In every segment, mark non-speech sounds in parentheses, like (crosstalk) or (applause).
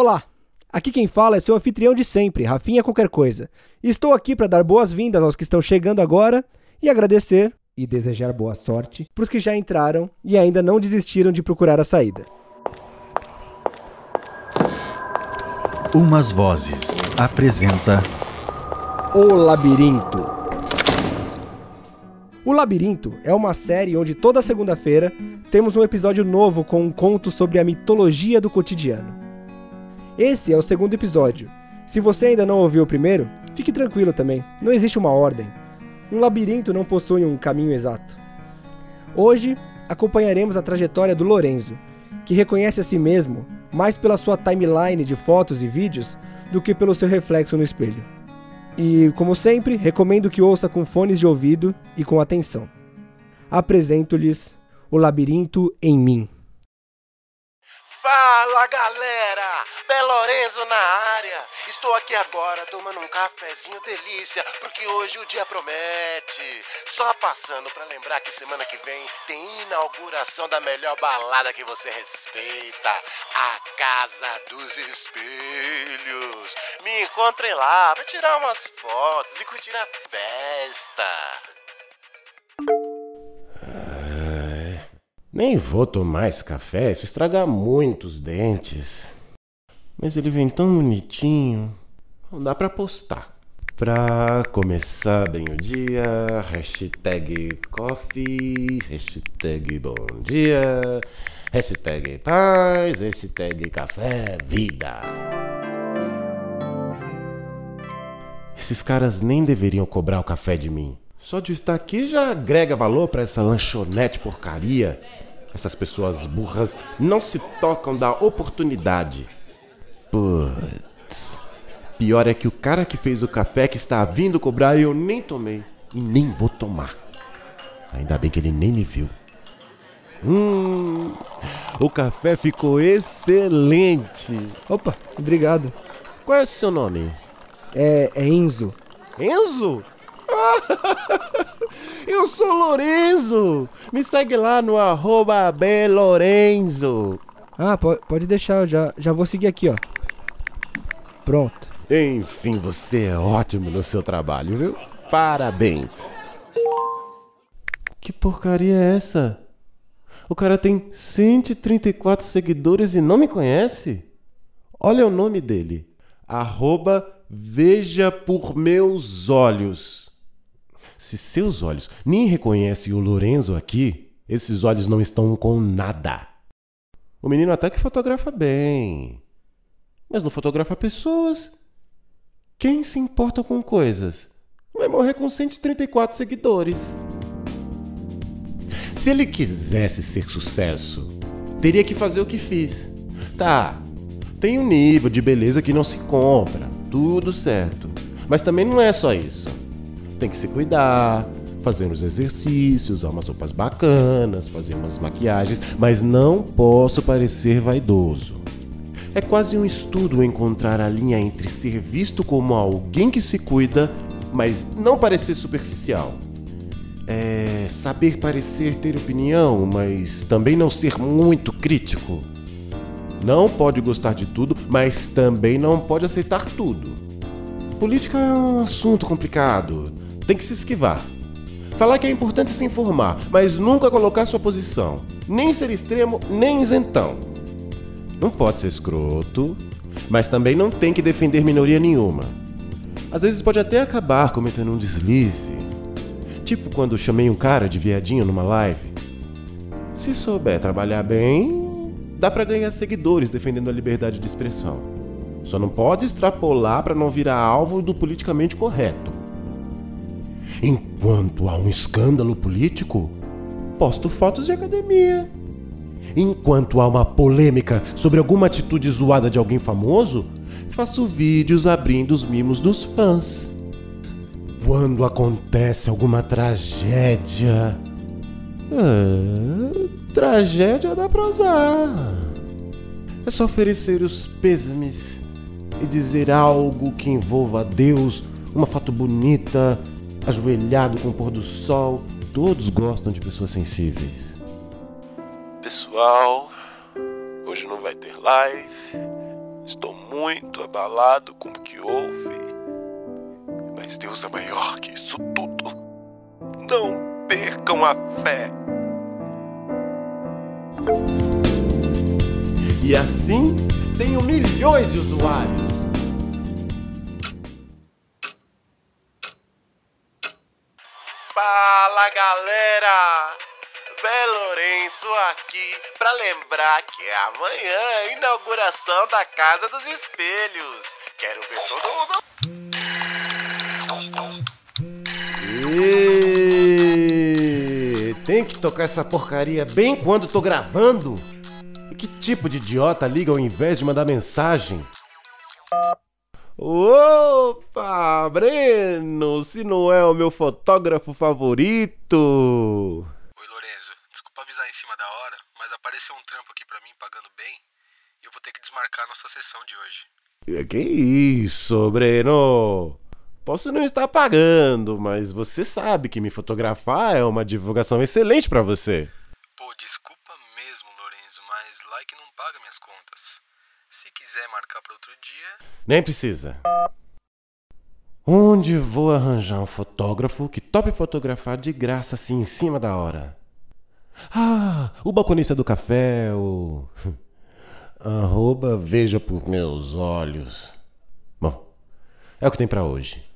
Olá, aqui quem fala é seu anfitrião de sempre, Rafinha Qualquer Coisa. Estou aqui para dar boas-vindas aos que estão chegando agora e agradecer e desejar boa sorte para os que já entraram e ainda não desistiram de procurar a saída. Umas Vozes apresenta O Labirinto. O Labirinto é uma série onde toda segunda-feira temos um episódio novo com um conto sobre a mitologia do cotidiano. Esse é o segundo episódio. Se você ainda não ouviu o primeiro, fique tranquilo também, não existe uma ordem. Um labirinto não possui um caminho exato. Hoje acompanharemos a trajetória do Lorenzo, que reconhece a si mesmo mais pela sua timeline de fotos e vídeos do que pelo seu reflexo no espelho. E, como sempre, recomendo que ouça com fones de ouvido e com atenção. Apresento-lhes O Labirinto em Mim. Fala galera! Belorenzo na área! Estou aqui agora tomando um cafezinho delícia, porque hoje o dia promete. Só passando para lembrar que semana que vem tem inauguração da melhor balada que você respeita, a Casa dos Espelhos. Me encontrem lá para tirar umas fotos e curtir a festa. Nem vou tomar esse café, isso estraga muito os dentes. Mas ele vem tão bonitinho, não dá pra postar. Pra começar bem o dia, hashtag coffee, hashtag bom dia, hashtag paz, hashtag café, vida. Esses caras nem deveriam cobrar o café de mim. Só de estar aqui já agrega valor para essa lanchonete porcaria. Essas pessoas burras não se tocam da oportunidade. Putz. Pior é que o cara que fez o café que está vindo cobrar eu nem tomei. E nem vou tomar. Ainda bem que ele nem me viu. Hum, o café ficou excelente. Opa, obrigado. Qual é o seu nome? É, é Enzo. Enzo? (laughs) Eu sou Lorenzo! Me segue lá no arroba Belorenzo. Ah, pode, pode deixar, já, já vou seguir aqui, ó. Pronto. Enfim, você é ótimo no seu trabalho, viu? Parabéns! Que porcaria é essa? O cara tem 134 seguidores e não me conhece? Olha o nome dele. Arroba Veja por meus olhos. Se seus olhos nem reconhecem o Lorenzo aqui, esses olhos não estão com nada. O menino até que fotografa bem, mas não fotografa pessoas. Quem se importa com coisas? Vai morrer com 134 seguidores. Se ele quisesse ser sucesso, teria que fazer o que fiz. Tá, tem um nível de beleza que não se compra, tudo certo. Mas também não é só isso tem que se cuidar, fazer uns exercícios, usar umas roupas bacanas, fazer umas maquiagens, mas não posso parecer vaidoso. É quase um estudo encontrar a linha entre ser visto como alguém que se cuida, mas não parecer superficial. É saber parecer ter opinião, mas também não ser muito crítico. Não pode gostar de tudo, mas também não pode aceitar tudo. Política é um assunto complicado tem que se esquivar. Falar que é importante se informar, mas nunca colocar sua posição. Nem ser extremo, nem isentão. Não pode ser escroto, mas também não tem que defender minoria nenhuma. Às vezes pode até acabar cometendo um deslize. Tipo quando chamei um cara de viadinho numa live. Se souber trabalhar bem, dá para ganhar seguidores defendendo a liberdade de expressão. Só não pode extrapolar para não virar alvo do politicamente correto. Enquanto há um escândalo político, posto fotos de academia. Enquanto há uma polêmica sobre alguma atitude zoada de alguém famoso, faço vídeos abrindo os mimos dos fãs. Quando acontece alguma tragédia. Ah, tragédia dá pra usar. É só oferecer os pêsames e dizer algo que envolva Deus, uma foto bonita, ajoelhado com o pôr do sol. Todos gostam de pessoas sensíveis. Pessoal, hoje não vai ter live. Estou muito abalado com o que houve. Mas Deus é maior que isso tudo. Não percam a fé. E assim tenho milhões de usuários. Galera! Belo Lourenço aqui para lembrar que é amanhã a inauguração da Casa dos Espelhos. Quero ver todo mundo. E... Tem que tocar essa porcaria bem quando tô gravando? E que tipo de idiota liga ao invés de mandar mensagem? Opa, Breno, se não é o meu fotógrafo favorito. Oi, Lorenzo. Desculpa avisar em cima da hora, mas apareceu um trampo aqui pra mim pagando bem e eu vou ter que desmarcar a nossa sessão de hoje. Que isso, Breno? Posso não estar pagando, mas você sabe que me fotografar é uma divulgação excelente pra você. Pô, desculpa mesmo, Lorenzo, mas like não paga minhas contas. Se quiser marcar pra outro dia, Nem precisa. Onde vou arranjar um fotógrafo que tope fotografar de graça assim em cima da hora? Ah, o balconista do café, o. (laughs) Arroba veja por meus olhos. Bom, é o que tem pra hoje.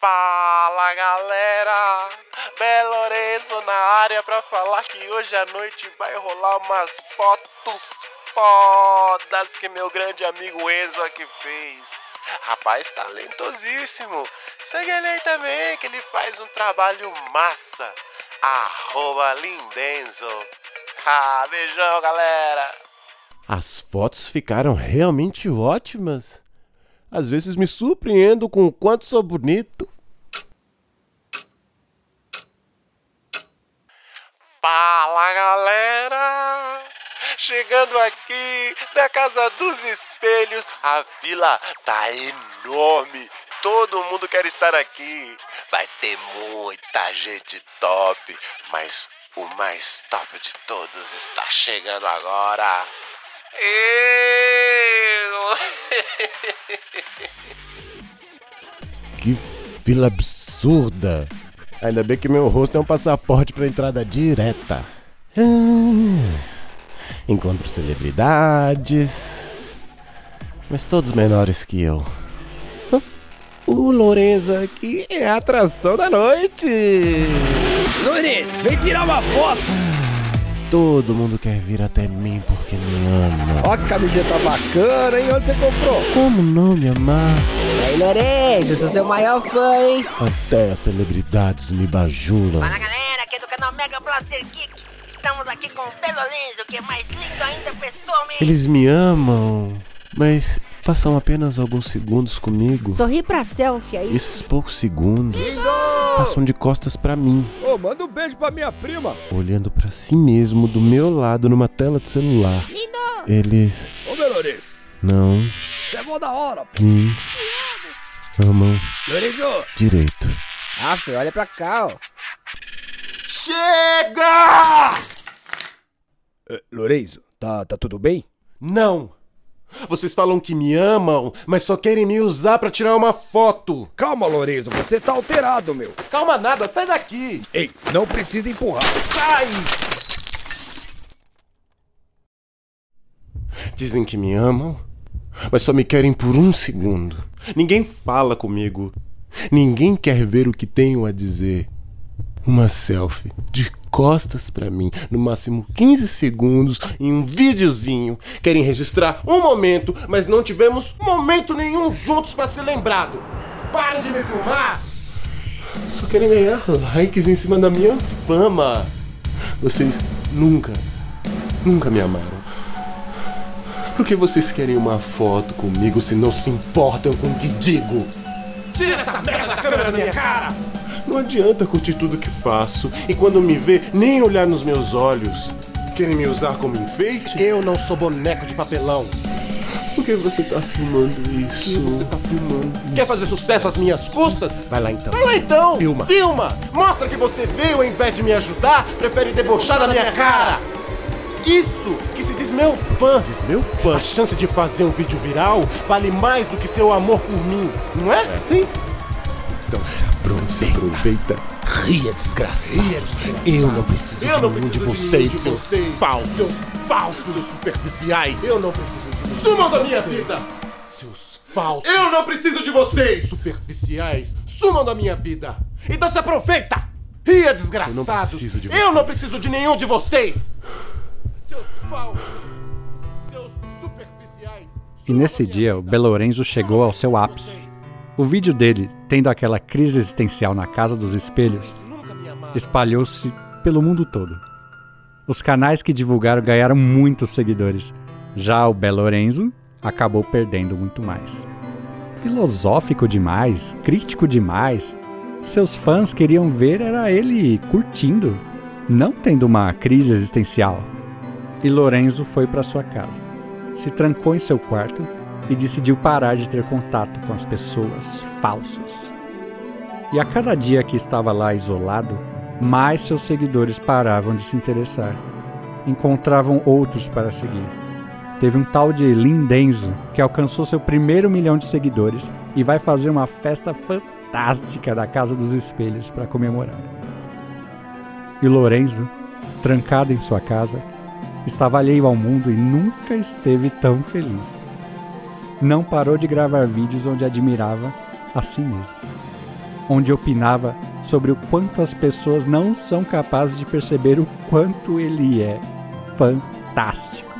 Fala galera! Belo Lourenço na área pra falar que hoje à noite vai rolar umas fotos fodas que meu grande amigo Enzo aqui fez. Rapaz talentosíssimo. Segue ele aí também que ele faz um trabalho massa. Arroba Lindenzo. Ah, beijão galera! As fotos ficaram realmente ótimas. Às vezes me surpreendo com o quanto sou bonito. Fala galera! Chegando aqui na Casa dos Espelhos, a fila tá enorme. Todo mundo quer estar aqui. Vai ter muita gente top, mas o mais top de todos está chegando agora. Eu! Que fila absurda! Ainda bem que meu rosto é um passaporte para entrada direta. Ah, encontro celebridades, mas todos menores que eu. O Lorenzo aqui é a atração da noite. Lourenço, vem tirar uma foto! Todo mundo quer vir até mim porque me ama. Ó que camiseta bacana, hein? Onde você comprou? Como não me amar? Ei, Lourenço, sou seu maior fã, hein? Até as celebridades me bajulam. Fala galera, aqui é do canal Mega Blaster Geek. Estamos aqui com o Belo Lourenço, que é mais lindo ainda pessoalmente. Eles me amam, mas passam apenas alguns segundos comigo. Sorri pra selfie aí. Esses poucos segundos passam de costas pra mim, Ô, manda um beijo pra minha prima. olhando pra si mesmo do meu lado numa tela de celular. Eles Ô, meu Lourenço, não você é mó da hora. pô. me amam Lourenço! direito. Ah, filho, olha pra cá, ó. Chega! Lourenço, tá, tá tudo bem? Não! Vocês falam que me amam, mas só querem me usar pra tirar uma foto. Calma, Lourenço, você tá alterado, meu. Calma nada, sai daqui! Ei, não precisa empurrar. Sai! Dizem que me amam, mas só me querem por um segundo. Ninguém fala comigo. Ninguém quer ver o que tenho a dizer. Uma selfie de costas pra mim, no máximo 15 segundos, em um videozinho. Querem registrar um momento, mas não tivemos momento nenhum juntos pra ser lembrado. Para de me filmar! Só querem ganhar likes em cima da minha fama. Vocês nunca, nunca me amaram. Por que vocês querem uma foto comigo se não se importam com o que digo? Tira essa merda da câmera da minha cara! Não adianta curtir tudo que faço e quando me vê, nem olhar nos meus olhos. Querem me usar como enfeite? Eu não sou boneco de papelão. Por que você tá filmando isso? Por que você tá filmando? Quer fazer sucesso às minhas custas? Vai lá então. Vai lá então! Filma! Filma! Mostra que você veio ao invés de me ajudar, prefere debochar da minha cara! Isso que se diz meu fã. Diz meu fã. A chance de fazer um vídeo viral vale mais do que seu amor por mim, não é? É sim? Então se aproveita. aproveita. Ria, desgraçado. Eu não preciso Eu de não nenhum preciso de de vocês, nenhum de seus vocês. falsos. Seus falsos superficiais. Eu não preciso de vocês. Sumam da minha vida. Seus falsos. Eu não preciso de vocês. superficiais. Sumam da minha vida. Então se aproveita. Ria, desgraçados. preciso de Eu vocês. não preciso de nenhum de vocês. Seus falsos. Seus superficiais. E nesse dia, o Belorenzo chegou ao seu ápice. O vídeo dele, tendo aquela crise existencial na Casa dos Espelhos, espalhou-se pelo mundo todo. Os canais que divulgaram ganharam muitos seguidores. Já o Belorenzo acabou perdendo muito mais. Filosófico demais, crítico demais. Seus fãs queriam ver era ele curtindo, não tendo uma crise existencial. E Lorenzo foi para sua casa. Se trancou em seu quarto e decidiu parar de ter contato com as pessoas falsas. E a cada dia que estava lá isolado, mais seus seguidores paravam de se interessar. Encontravam outros para seguir. Teve um tal de Lindenzo que alcançou seu primeiro milhão de seguidores e vai fazer uma festa fantástica da Casa dos Espelhos para comemorar. E Lorenzo, trancado em sua casa, estava alheio ao mundo e nunca esteve tão feliz. Não parou de gravar vídeos onde admirava a si mesmo, onde opinava sobre o quanto as pessoas não são capazes de perceber o quanto ele é fantástico.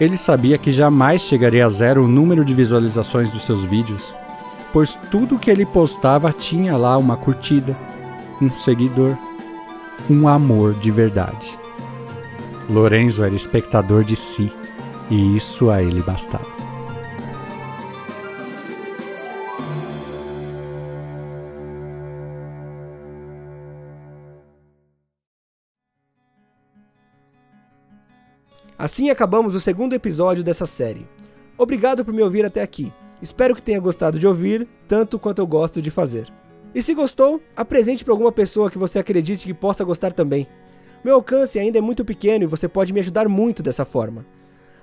Ele sabia que jamais chegaria a zero o número de visualizações dos seus vídeos, pois tudo que ele postava tinha lá uma curtida, um seguidor, um amor de verdade. Lorenzo era espectador de si, e isso a ele bastava. Assim acabamos o segundo episódio dessa série. Obrigado por me ouvir até aqui. Espero que tenha gostado de ouvir, tanto quanto eu gosto de fazer. E se gostou, apresente para alguma pessoa que você acredite que possa gostar também. Meu alcance ainda é muito pequeno e você pode me ajudar muito dessa forma.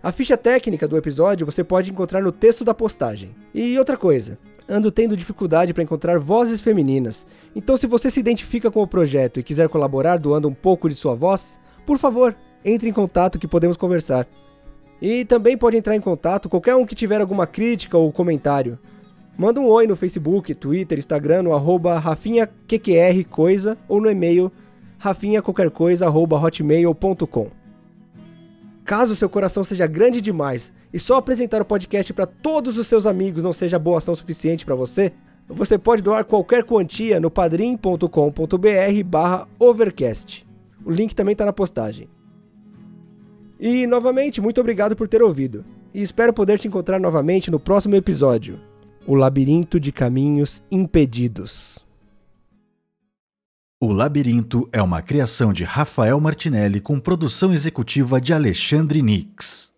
A ficha técnica do episódio você pode encontrar no texto da postagem. E outra coisa, ando tendo dificuldade para encontrar vozes femininas. Então, se você se identifica com o projeto e quiser colaborar doando um pouco de sua voz, por favor, entre em contato que podemos conversar. E também pode entrar em contato qualquer um que tiver alguma crítica ou comentário. Manda um oi no Facebook, Twitter, Instagram, no arroba ou no e-mail rafinhaqualquercoisa.hotmail.com Caso seu coração seja grande demais e só apresentar o podcast para todos os seus amigos não seja boa ação suficiente para você, você pode doar qualquer quantia no padrim.com.br barra overcast. O link também está na postagem. E, novamente, muito obrigado por ter ouvido. E espero poder te encontrar novamente no próximo episódio. O Labirinto de Caminhos Impedidos. O Labirinto é uma criação de Rafael Martinelli com produção executiva de Alexandre Nix.